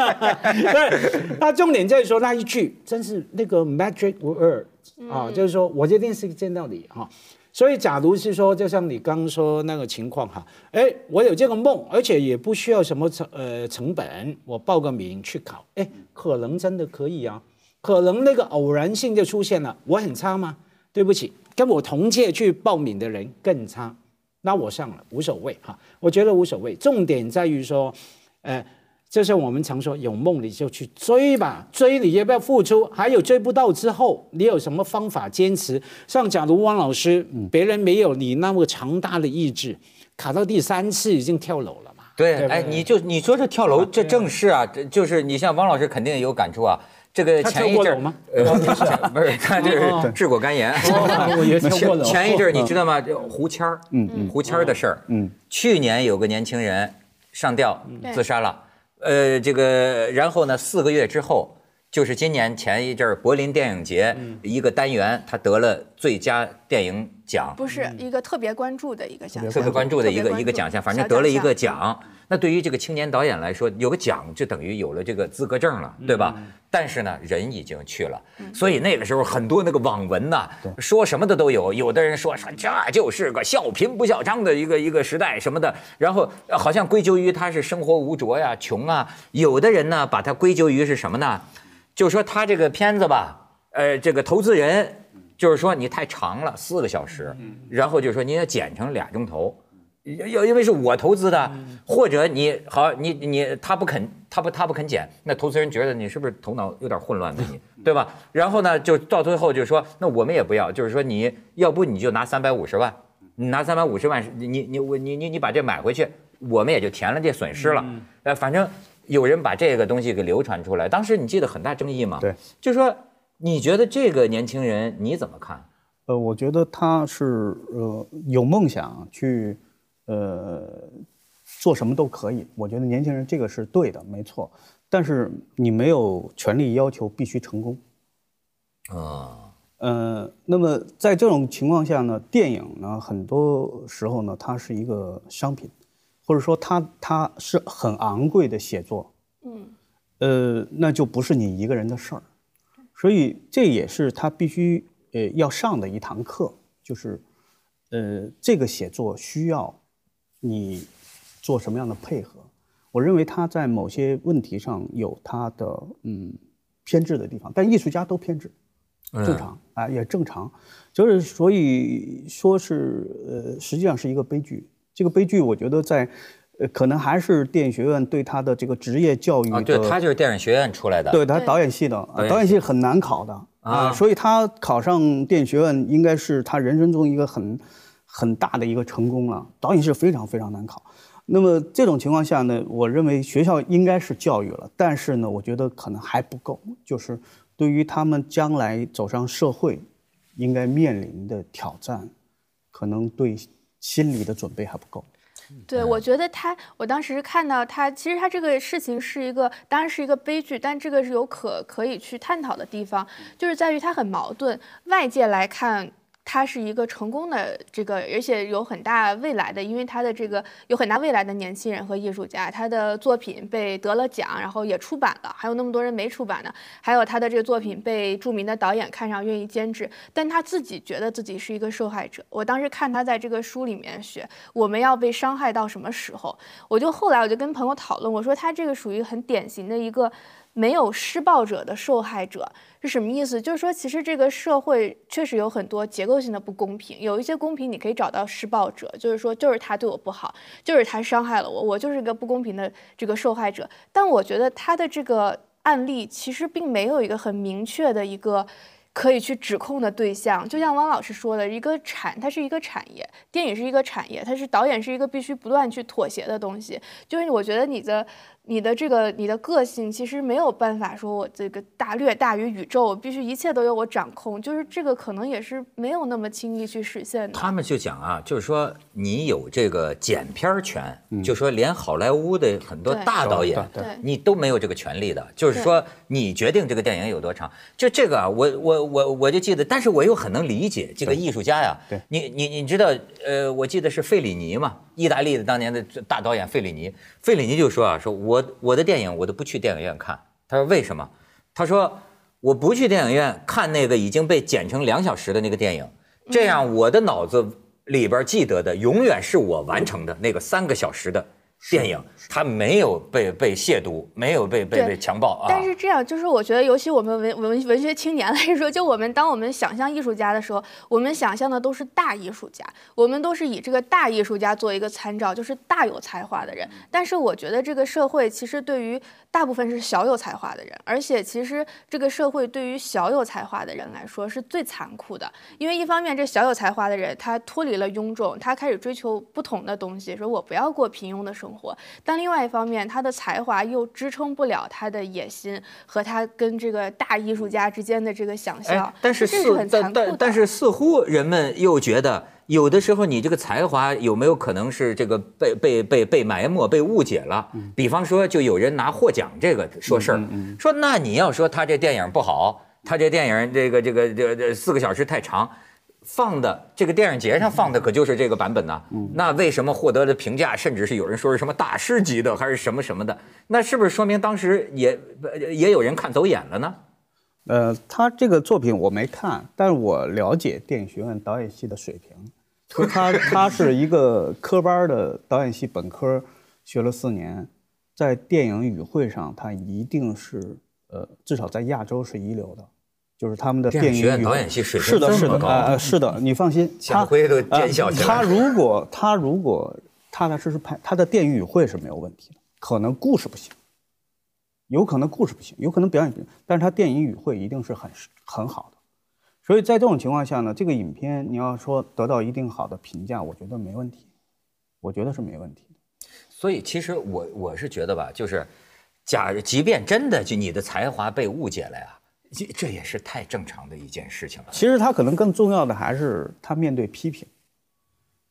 对。那重点在于说那一句，真是那个 magic word 啊，就是说我这电视见到你哈。所以，假如是说，就像你刚说那个情况哈，哎，我有这个梦，而且也不需要什么成呃成本，我报个名去考，哎，可能真的可以啊。可能那个偶然性就出现了，我很差吗？对不起，跟我同届去报名的人更差，那我上了无所谓哈。我觉得无所谓，重点在于说。哎，就是我们常说，有梦你就去追吧，追你要不要付出？还有追不到之后，你有什么方法坚持？像假如汪老师，别人没有你那么强大的意志，卡到第三次已经跳楼了嘛？对，哎，你就你说这跳楼，这正是啊，这就是你像汪老师肯定有感触啊。这个前一阵吗？不是，他这是治过肝炎。前前一阵你知道吗？胡谦儿，嗯嗯，胡谦儿的事儿，嗯，去年有个年轻人。上吊自杀了，呃，这个然后呢？四个月之后，就是今年前一阵儿柏林电影节一个单元，他得了最佳电影奖，不是一个特别关注的一个奖项，特别关注的一个一个奖项，反正得了一个奖。那对于这个青年导演来说，有个奖就等于有了这个资格证了，对吧？但是呢，人已经去了，所以那个时候很多那个网文呐，说什么的都有。有的人说说这就是个笑贫不笑娼的一个一个时代什么的，然后好像归咎于他是生活无着呀、穷啊。有的人呢，把它归咎于是什么呢？就是说他这个片子吧，呃，这个投资人就是说你太长了，四个小时，然后就说你要剪成俩钟头。要因为是我投资的，或者你好，你你他不肯，他不他不肯减，那投资人觉得你是不是头脑有点混乱的你，对吧？然后呢，就到最后就说，那我们也不要，就是说你要不你就拿三百五十万，你拿三百五十万，你你我你你你把这买回去，我们也就填了这损失了。呃，反正有人把这个东西给流传出来，当时你记得很大争议吗？对，就说你觉得这个年轻人你怎么看？呃，我觉得他是呃有梦想去。呃，做什么都可以，我觉得年轻人这个是对的，没错。但是你没有权利要求必须成功。啊，呃，那么在这种情况下呢，电影呢，很多时候呢，它是一个商品，或者说它它是很昂贵的写作。嗯，呃，那就不是你一个人的事儿，所以这也是他必须呃要上的一堂课，就是呃这个写作需要。你做什么样的配合？我认为他在某些问题上有他的嗯偏执的地方，但艺术家都偏执，正常啊，也正常。就是所以说是呃，实际上是一个悲剧。这个悲剧，我觉得在呃，可能还是电影学院对他的这个职业教育。啊，对他就是电影学院出来的，对他导演系的，导演系很难考的啊，所以他考上电影学院应该是他人生中一个很。很大的一个成功了，导演是非常非常难考。那么这种情况下呢，我认为学校应该是教育了，但是呢，我觉得可能还不够，就是对于他们将来走上社会，应该面临的挑战，可能对心理的准备还不够。对，我觉得他，我当时看到他，其实他这个事情是一个，当然是一个悲剧，但这个是有可可以去探讨的地方，就是在于他很矛盾，外界来看。他是一个成功的这个，而且有很大未来的，因为他的这个有很大未来的年轻人和艺术家，他的作品被得了奖，然后也出版了，还有那么多人没出版呢，还有他的这个作品被著名的导演看上，愿意监制，但他自己觉得自己是一个受害者。我当时看他在这个书里面写，我们要被伤害到什么时候？我就后来我就跟朋友讨论，我说他这个属于很典型的一个。没有施暴者的受害者是什么意思？就是说，其实这个社会确实有很多结构性的不公平。有一些公平，你可以找到施暴者，就是说，就是他对我不好，就是他伤害了我，我就是一个不公平的这个受害者。但我觉得他的这个案例其实并没有一个很明确的一个。可以去指控的对象，就像汪老师说的，一个产，它是一个产业，电影是一个产业，它是导演是一个必须不断去妥协的东西。就是我觉得你的、你的这个、你的个性，其实没有办法说我这个大略大于宇宙，必须一切都由我掌控。就是这个可能也是没有那么轻易去实现的。他们就讲啊，就是说你有这个剪片权，就说连好莱坞的很多大导演，你都没有这个权利的。就是说你决定这个电影有多长，就这个啊，我我。我我就记得，但是我又很能理解这个艺术家呀。对，你你你知道，呃，我记得是费里尼嘛，意大利的当年的大导演费里尼。费里尼就说啊，说我我的电影我都不去电影院看。他说为什么？他说我不去电影院看那个已经被剪成两小时的那个电影，这样我的脑子里边记得的永远是我完成的那个三个小时的。电影他没有被被亵渎，没有被被被强暴啊。但是这样，就是我觉得，尤其我们文文文学青年来说，就我们当我们想象艺术家的时候，我们想象的都是大艺术家，我们都是以这个大艺术家做一个参照，就是大有才华的人。但是我觉得这个社会其实对于大部分是小有才华的人，而且其实这个社会对于小有才华的人来说是最残酷的，因为一方面这小有才华的人他脱离了庸众，他开始追求不同的东西，说我不要过平庸的生。生活。但另外一方面，他的才华又支撑不了他的野心和他跟这个大艺术家之间的这个想象。但是似但但但是似乎人们又觉得，有的时候你这个才华有没有可能是这个被被被被埋没、被误解了？比方说，就有人拿获奖这个说事儿，说那你要说他这电影不好。他这电影这个这个这这四个小时太长，放的这个电影节上放的可就是这个版本呢。那为什么获得的评价，甚至是有人说是什么大师级的，还是什么什么的？那是不是说明当时也也有人看走眼了呢？呃，他这个作品我没看，但是我了解电影学院导演系的水平。他他是一个科班的导演系本科，学了四年，在电影语汇上，他一定是。呃，至少在亚洲是一流的，就是他们的电影学院导演系水平是的，是的，呃，是的，你放心，他回都见笑起来。他如果他如果踏踏实实拍，他的电影语汇是没有问题的，可能故事不行，有可能故事不行，有可能表演不行，但是他电影语汇一定是很很好的。所以在这种情况下呢，这个影片你要说得到一定好的评价，我觉得没问题，我觉得是没问题的。所以其实我我是觉得吧，就是。假如即便真的就你的才华被误解了呀，这这也是太正常的一件事情了。其实他可能更重要的还是他面对批评，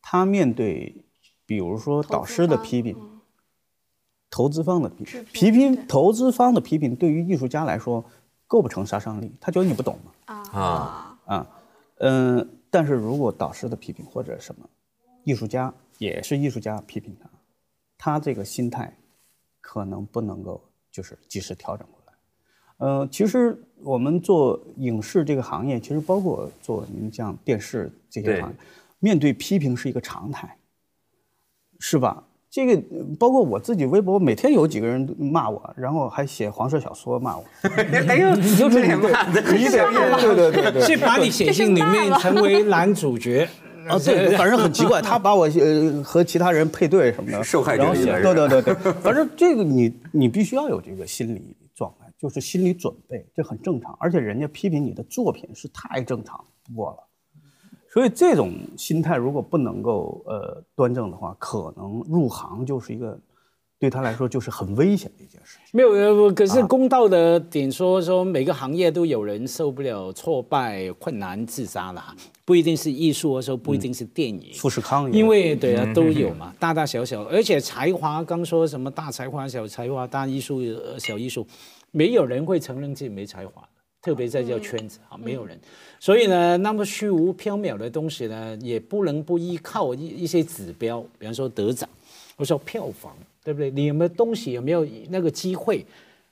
他面对，比如说导师的批评，投资方的批评，批评投资方的批评，对于艺术家来说构不成杀伤力，他觉得你不懂嘛。啊啊嗯，但是如果导师的批评或者什么，艺术家也是艺术家批评他，他这个心态可能不能够。就是及时调整呃，其实我们做影视这个行业，其实包括做您像电视这些行业，面对批评是一个常态，是吧？这个包括我自己微博，每天有几个人骂我，然后还写黄色小说骂我。哎呦，你就是骂的，你得对对对对，是把你写进里面成为男主角。啊，对，反正很奇怪，他把我呃和其他人配对什么的，受害者对对对对，反正这个你你必须要有这个心理就是心理准备，这很正常。而且人家批评你的作品是太正常不过了，所以这种心态如果不能够呃端正的话，可能入行就是一个。对他来说就是很危险的一件事。没有，可是公道的点说说，每个行业都有人受不了挫败、困难自杀了，不一定是艺术的时候，不一定是电影。富士康，因为对啊，都有嘛，大大小小，而且才华，刚说什么大才华、小才华、大艺术、小艺术，没有人会承认自己没才华的，特别在这圈子啊，没有人。所以呢，那么虚无缥缈的东西呢，也不能不依靠一一些指标，比方说得奖，或者说票房。对不对？你有没有东西？有没有那个机会，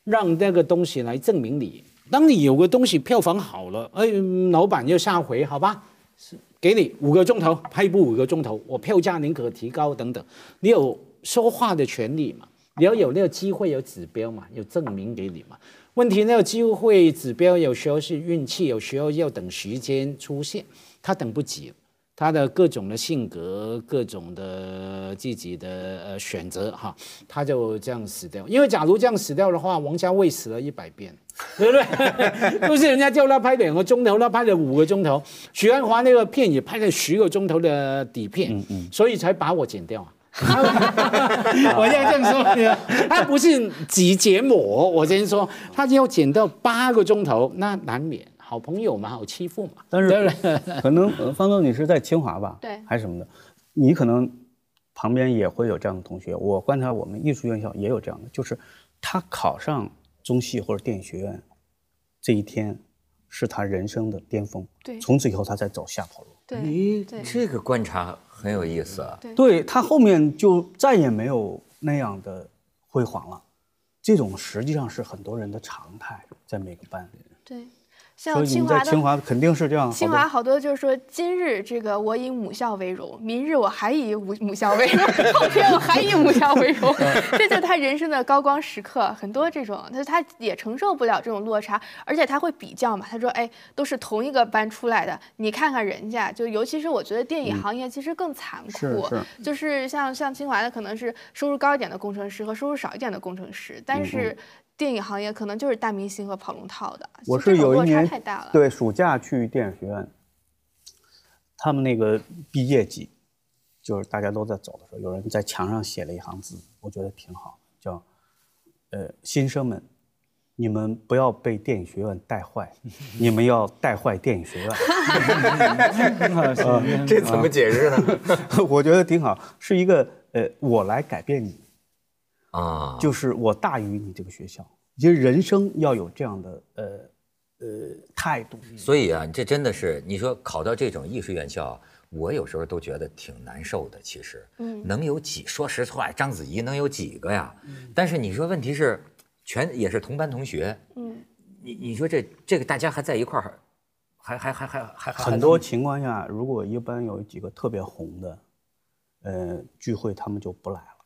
让那个东西来证明你？当你有个东西票房好了，哎，老板就下回好吧，是给你五个钟头拍一部五个钟头，我票价宁可提高等等。你有说话的权利嘛？你要有那个机会，有指标嘛？有证明给你嘛？问题那个机会指标有时候是运气，有时候要等时间出现，他等不及。他的各种的性格，各种的自己的呃选择哈，他就这样死掉。因为假如这样死掉的话，王家卫死了一百遍，对不对？都是人家叫他拍两个钟头，他拍了五个钟头。许鞍华那个片也拍了十个钟头的底片，嗯嗯所以才把我剪掉啊。我现在这样说，他不是挤剪膜，我先说，他要剪到八个钟头，那难免。好朋友嘛，好欺负嘛。但是可能方总你是在清华吧？对，还是什么的？你可能旁边也会有这样的同学。我观察我们艺术院校也有这样的，就是他考上中戏或者电影学院这一天是他人生的巅峰。对，从此以后他才走下坡路。对，这个观察很有意思啊。对他后面就再也没有那样的辉煌了。这种实际上是很多人的常态，在每个班里。对。像清华的清华肯定是这样。清华好多就是说，今日这个我以母校为荣，明日我还以母母校为荣，后天我还以母校为荣，这就是他人生的高光时刻。很多这种，他他也承受不了这种落差，而且他会比较嘛。他说：“哎，都是同一个班出来的，你看看人家，就尤其是我觉得电影行业其实更残酷，就是像像清华的可能是收入高一点的工程师和收入少一点的工程师，但是。”电影行业可能就是大明星和跑龙套的，我是有一年太大了。对，暑假去电影学院，他们那个毕业季，就是大家都在走的时候，有人在墙上写了一行字，我我觉得挺好，叫呃新生们，你们不要被电影学院带坏，你们要带坏电影学院。这怎么解释呢？我觉得挺好，是一个呃我来改变你啊，就是我大于你这个学校。其实人生要有这样的呃呃态度。所以啊，这真的是你说考到这种艺术院校。我有时候都觉得挺难受的，其实，嗯，能有几说实话，章子怡能有几个呀？嗯，但是你说问题是，全也是同班同学，嗯，你你说这这个大家还在一块儿，还还还还还很多情况下，如果一般有几个特别红的，呃，聚会他们就不来了，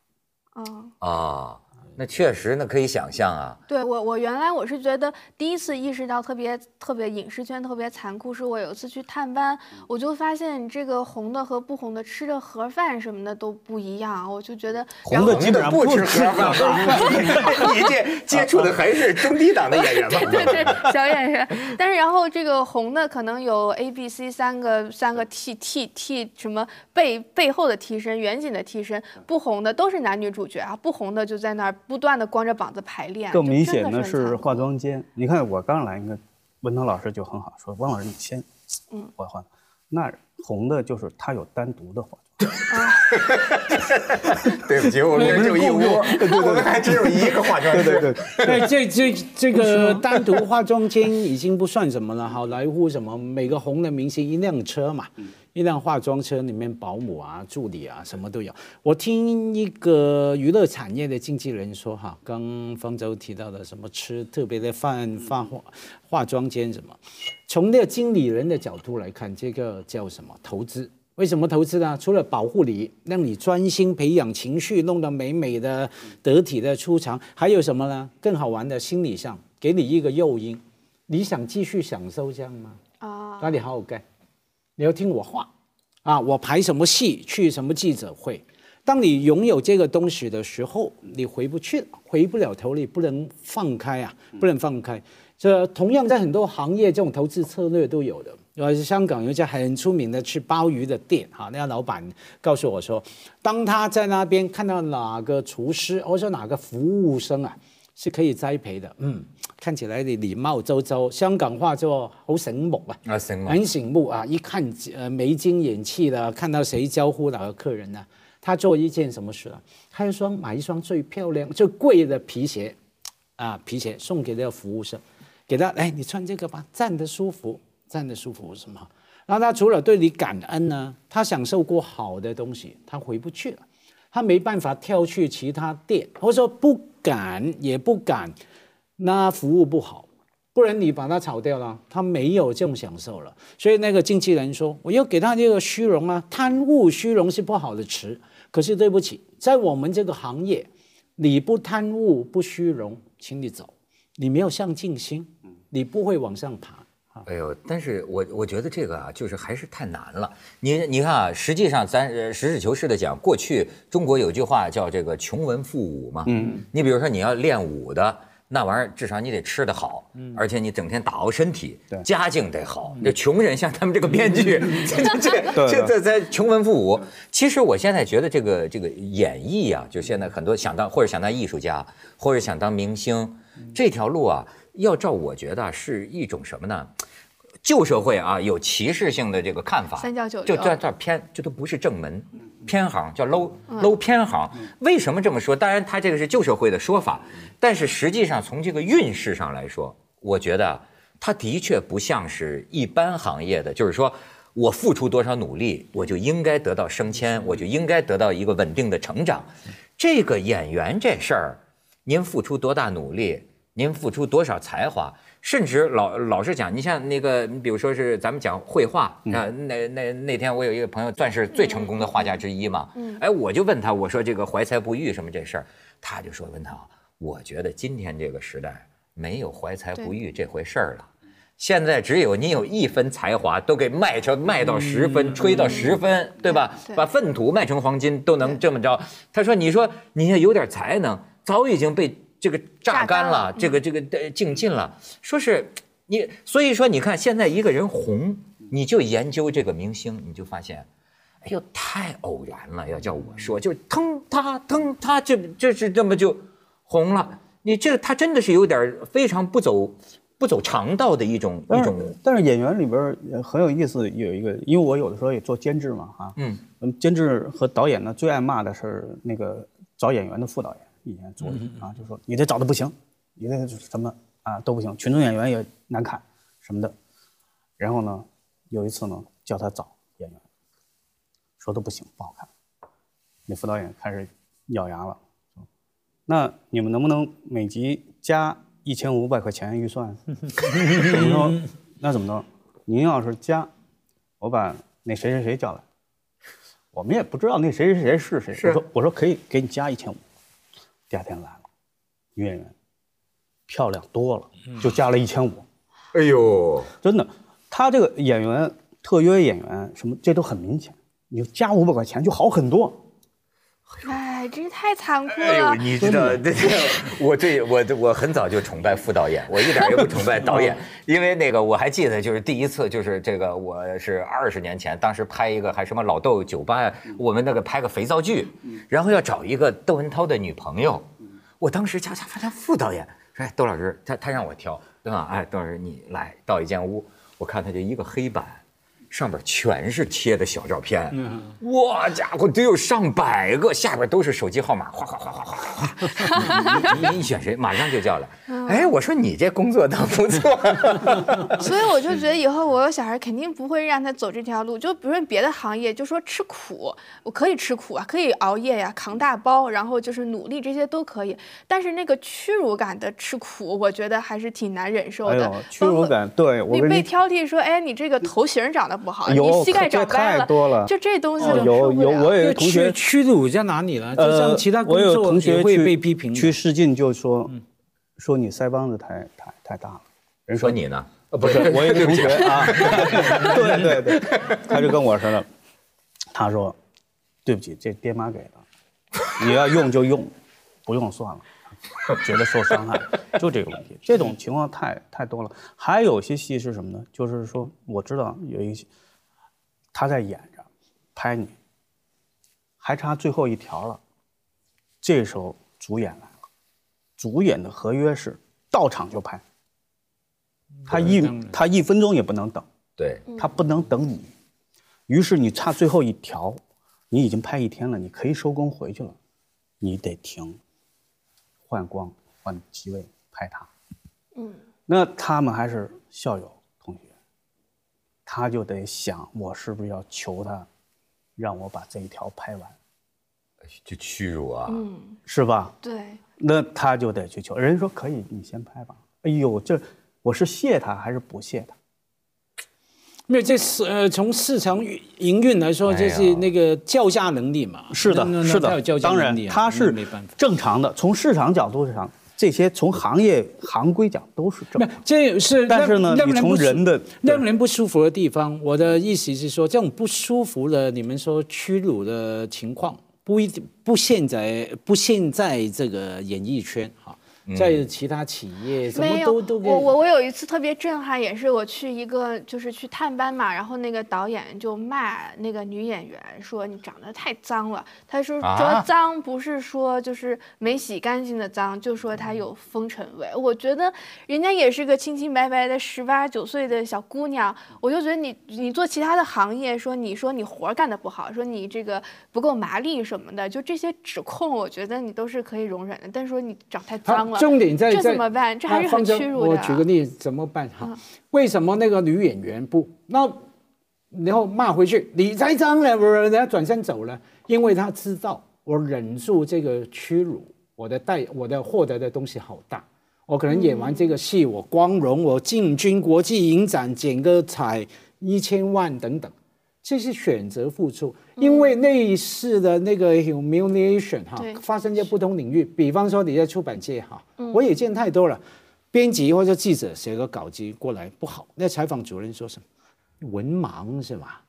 啊啊。那确实，那可以想象啊。对我，我原来我是觉得第一次意识到特别特别影视圈特别残酷，是我有一次去探班，我就发现这个红的和不红的吃的盒饭什么的都不一样，我就觉得红的基本上不吃盒饭。你这接触的还是中低档的演员吧？对对，小演员。但是然后这个红的可能有 A、B、C 三个三个替替替什么背背后的替身、远景的替身，不红的都是男女主角啊，不红的就在那儿。不断的光着膀子排练，更明显的是化妆间。你看我刚来，你看文涛老师就很好，说汪老师你先，嗯，我化。那红的就是他有单独的化妆。对不起，我们这就一屋，我们还只有一个化妆间对对对，这这这个单独化妆间已经不算什么了。好莱坞什么每个红的明星一辆车嘛。一辆化妆车里面，保姆啊、助理啊，什么都有。我听一个娱乐产业的经纪人说，哈，刚方舟提到的什么吃特别的饭、化化化妆间什么，从那个经理人的角度来看，这个叫什么投资？为什么投资呢？除了保护你，让你专心培养情绪，弄得美美的、得体的出场，还有什么呢？更好玩的心理上，给你一个诱因，你想继续享受这样吗？啊，那你好好干。你要听我话，啊，我排什么戏，去什么记者会。当你拥有这个东西的时候，你回不去了，回不了头，你不能放开啊，不能放开。这同样在很多行业，这种投资策略都有的。呃，香港有一家很出名的吃鲍鱼的店，哈，那家老板告诉我说，当他在那边看到哪个厨师，或者说哪个服务生啊。是可以栽培的，嗯，看起来你礼貌周周，香港话就好醒目啊，啊醒目，很醒目啊！一看呃眉精眼气的，看到谁招呼哪个客人呢？他做一件什么事啊？他一双买一双最漂亮、最贵的皮鞋，啊皮鞋送给那个服务生，给他，哎你穿这个吧，站得舒服，站得舒服什么？然后他除了对你感恩呢，他享受过好的东西，他回不去了，他没办法跳去其他店，或者说不。敢也不敢，那服务不好，不然你把他炒掉了，他没有这种享受了。所以那个经纪人说：“我要给他这个虚荣啊，贪污虚荣是不好的词。可是对不起，在我们这个行业，你不贪污不虚荣，请你走。你没有上进心，你不会往上爬。”哎呦，但是我我觉得这个啊，就是还是太难了。你你看啊，实际上咱实事求是的讲，过去中国有句话叫这个“穷文富武”嘛。嗯。你比如说你要练武的那玩意儿，至少你得吃得好，而且你整天打熬身体，家境得好。这穷人像他们这个编剧，这这 这这在穷文富武。其实我现在觉得这个这个演艺啊，就现在很多想当或者想当艺术家，或者想当明星，这条路啊。要照我觉得是一种什么呢？旧社会啊，有歧视性的这个看法，三教九流，就在这偏，这都不是正门，偏行叫 low low 偏行。为什么这么说？当然，他这个是旧社会的说法，但是实际上从这个运势上来说，我觉得他的确不像是一般行业的，就是说我付出多少努力，我就应该得到升迁，我就应该得到一个稳定的成长。这个演员这事儿，您付出多大努力？您付出多少才华？甚至老老实讲，你像那个，你比如说是咱们讲绘画啊，那那那天我有一个朋友，算是最成功的画家之一嘛。嗯，哎，我就问他，我说这个怀才不遇什么这事儿，他就说文涛，我觉得今天这个时代没有怀才不遇这回事儿了，现在只有你有一分才华，都给卖成卖到十分，吹到十分，对吧？把粪土卖成黄金都能这么着。他说，你说你要有点才能，早已经被。这个榨干了，这个这个的净尽了，说是你，所以说你看现在一个人红，你就研究这个明星，你就发现，哎呦，太偶然了，要叫我说，就腾他腾他，就就是这么就红了。你这他真的是有点非常不走不走常道的一种一种。但是演员里边很有意思，有一个，因为我有的时候也做监制嘛，哈，嗯，监制和导演呢最爱骂的是那个找演员的副导演，以前做的啊，就说你这找的不行，你这什么啊都不行，群众演员也难看什么的。然后呢，有一次呢叫他找演员。说都不行，不好看。那副导演开始咬牙了，那你们能不能每集加一千五百块钱预算？我说那怎么弄？您要是加，我把那谁谁谁叫来。我们也不知道那谁谁谁是谁。我说我说可以给你加一千五。第二天来了，女演员，漂亮多了，就加了一千五。哎呦，真的，他这个演员特约演员什么，这都很明显。你加五百块钱就好很多，哎，真是太残酷了。哎呦，你知道，这我对我我很早就崇拜副导演，我一点也不崇拜导演，因为那个我还记得，就是第一次，就是这个我是二十年前，当时拍一个还什么老豆酒吧，我们那个拍个肥皂剧，然后要找一个窦文涛的女朋友，我当时恰恰发现副导演说，哎，窦老师，他他让我挑，对吧？哎，窦老师你来到一间屋，我看他就一个黑板。上边全是贴的小照片，哇家伙，得有上百个，下边都是手机号码，哗哗哗哗哗哗。你你选谁，马上就叫来。哎，我说你这工作倒不错。所以我就觉得以后我有小孩，肯定不会让他走这条路。就比如说别的行业，就说吃苦，我可以吃苦啊，可以熬夜呀，扛大包，然后就是努力，这些都可以。但是那个屈辱感的吃苦，我觉得还是挺难忍受的。屈辱感，对你被挑剔说，哎，你这个头型长得。不好，你膝盖长歪了，就这东西有有，我有同学屈辱在哪里了？就像其他工作也会被批评。去试镜就说，说你腮帮子太太太大了。人说你呢？呃不是，我一个同学啊，对对对，他就跟我说了，他说，对不起，这爹妈给的，你要用就用，不用算了。觉得受伤害，就这个问题。这种情况太太多了。还有些戏是什么呢？就是说，我知道有一些他在演着，拍你，还差最后一条了。这时候主演来了，主演的合约是到场就拍，他一他一分钟也不能等，对他不能等你。于是你差最后一条，你已经拍一天了，你可以收工回去了，你得停。换光换机位拍他，嗯，那他们还是校友同学，他就得想我是不是要求他，让我把这一条拍完，就屈辱啊，嗯，是吧？对，那他就得去求，人家说可以，你先拍吧。哎呦，这我是谢他还是不谢他？没有，这是呃，从市场营运来说，就是那个叫价能力嘛。是的，是的，当然它是正常的。从市场角度上，这些从行业行规讲都是正常。这是但是呢，你从人的让人不舒服的地方，我的意思是说，这种不舒服的，你们说屈辱的情况，不一定不现在不现在这个演艺圈哈。在其他企业，没有我我我有一次特别震撼，也是我去一个就是去探班嘛，然后那个导演就骂那个女演员说你长得太脏了。他说说脏不是说就是没洗干净的脏，就说她有风尘味。我觉得人家也是个清清白白的十八九岁的小姑娘，我就觉得你你做其他的行业，说你说你活干的不好，说你这个不够麻利什么的，就这些指控，我觉得你都是可以容忍的。但是说你长太脏了。重点在这怎么办？这还是很屈辱的。我举个例子，怎么办？哈，为什么那个女演员不？那然后骂回去，你栽赃了，不是？人家转身走了，因为他知道我忍住这个屈辱，我的代，我的获得的东西好大。我可能演完这个戏，我光荣，我进军国际影展，剪个彩一千万等等。这是选择付出，因为类似的那个 humiliation 哈，发生在不同领域。比方说你在出版界哈，我也见太多了。编辑或者记者写个稿子过来不好，那采访主任说什么？文盲是吧？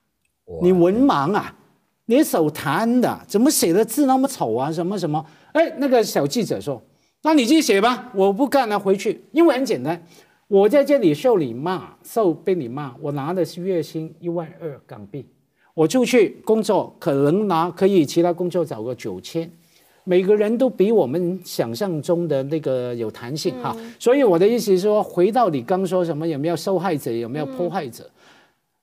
你文盲啊？你手瘫的？怎么写的字那么丑啊？什么什么？哎，那个小记者说，那你自己写吧，我不干了，回去。因为很简单。我在这里受你骂，受被你骂，我拿的是月薪一万二港币，我出去工作可能拿可以其他工作找个九千，每个人都比我们想象中的那个有弹性哈。所以我的意思是说，回到你刚说什么有没有受害者有没有迫害者，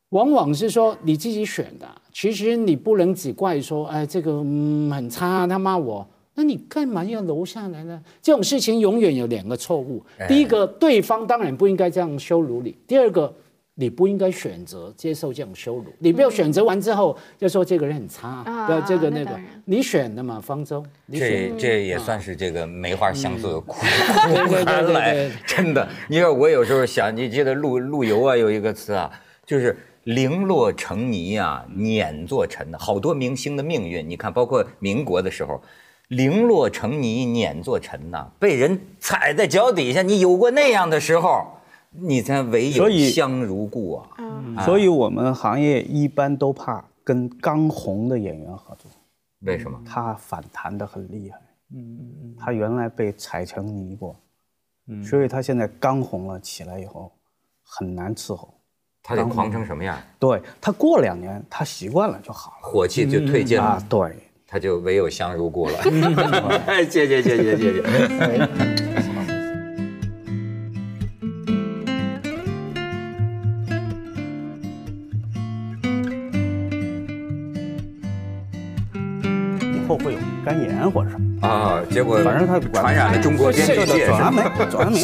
往往是说你自己选的。其实你不能只怪说哎这个嗯很差他骂我。那你干嘛要留下来呢？这种事情永远有两个错误。第一个，对方当然不应该这样羞辱你；第二个，你不应该选择接受这种羞辱。你不要选择完之后就说这个人很差，不要这个那个，你选的嘛，方舟。这这也算是这个梅花香自苦 寒来，真的。你说我有时候想，你记得陆陆游啊有一个词啊，就是零落成泥啊，碾作尘的。好多明星的命运，你看，包括民国的时候。零落成泥碾作尘呐，被人踩在脚底下。你有过那样的时候，你才唯有香如故啊。所以，我们行业一般都怕跟刚红的演员合作。为什么？他反弹的很厉害。嗯嗯嗯。他原来被踩成泥过，嗯，所以他现在刚红了起来以后，很难伺候。他得狂成什么样？对他过两年，他习惯了就好了，火气就退尽了。对。他就唯有香如故了。谢谢谢谢谢谢。以后会有肝炎或者什么啊？结果反正他传染了中国电视界，转没转没。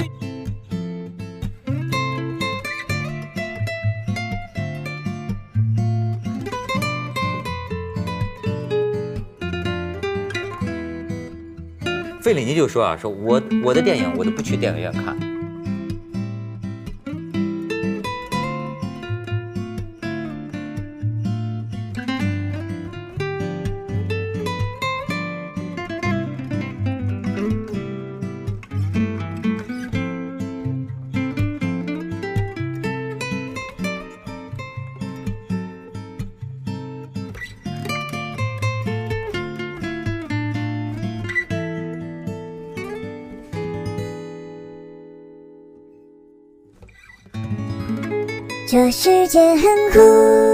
费里尼就说啊，说我我的电影我都不去电影院看。这世界很酷。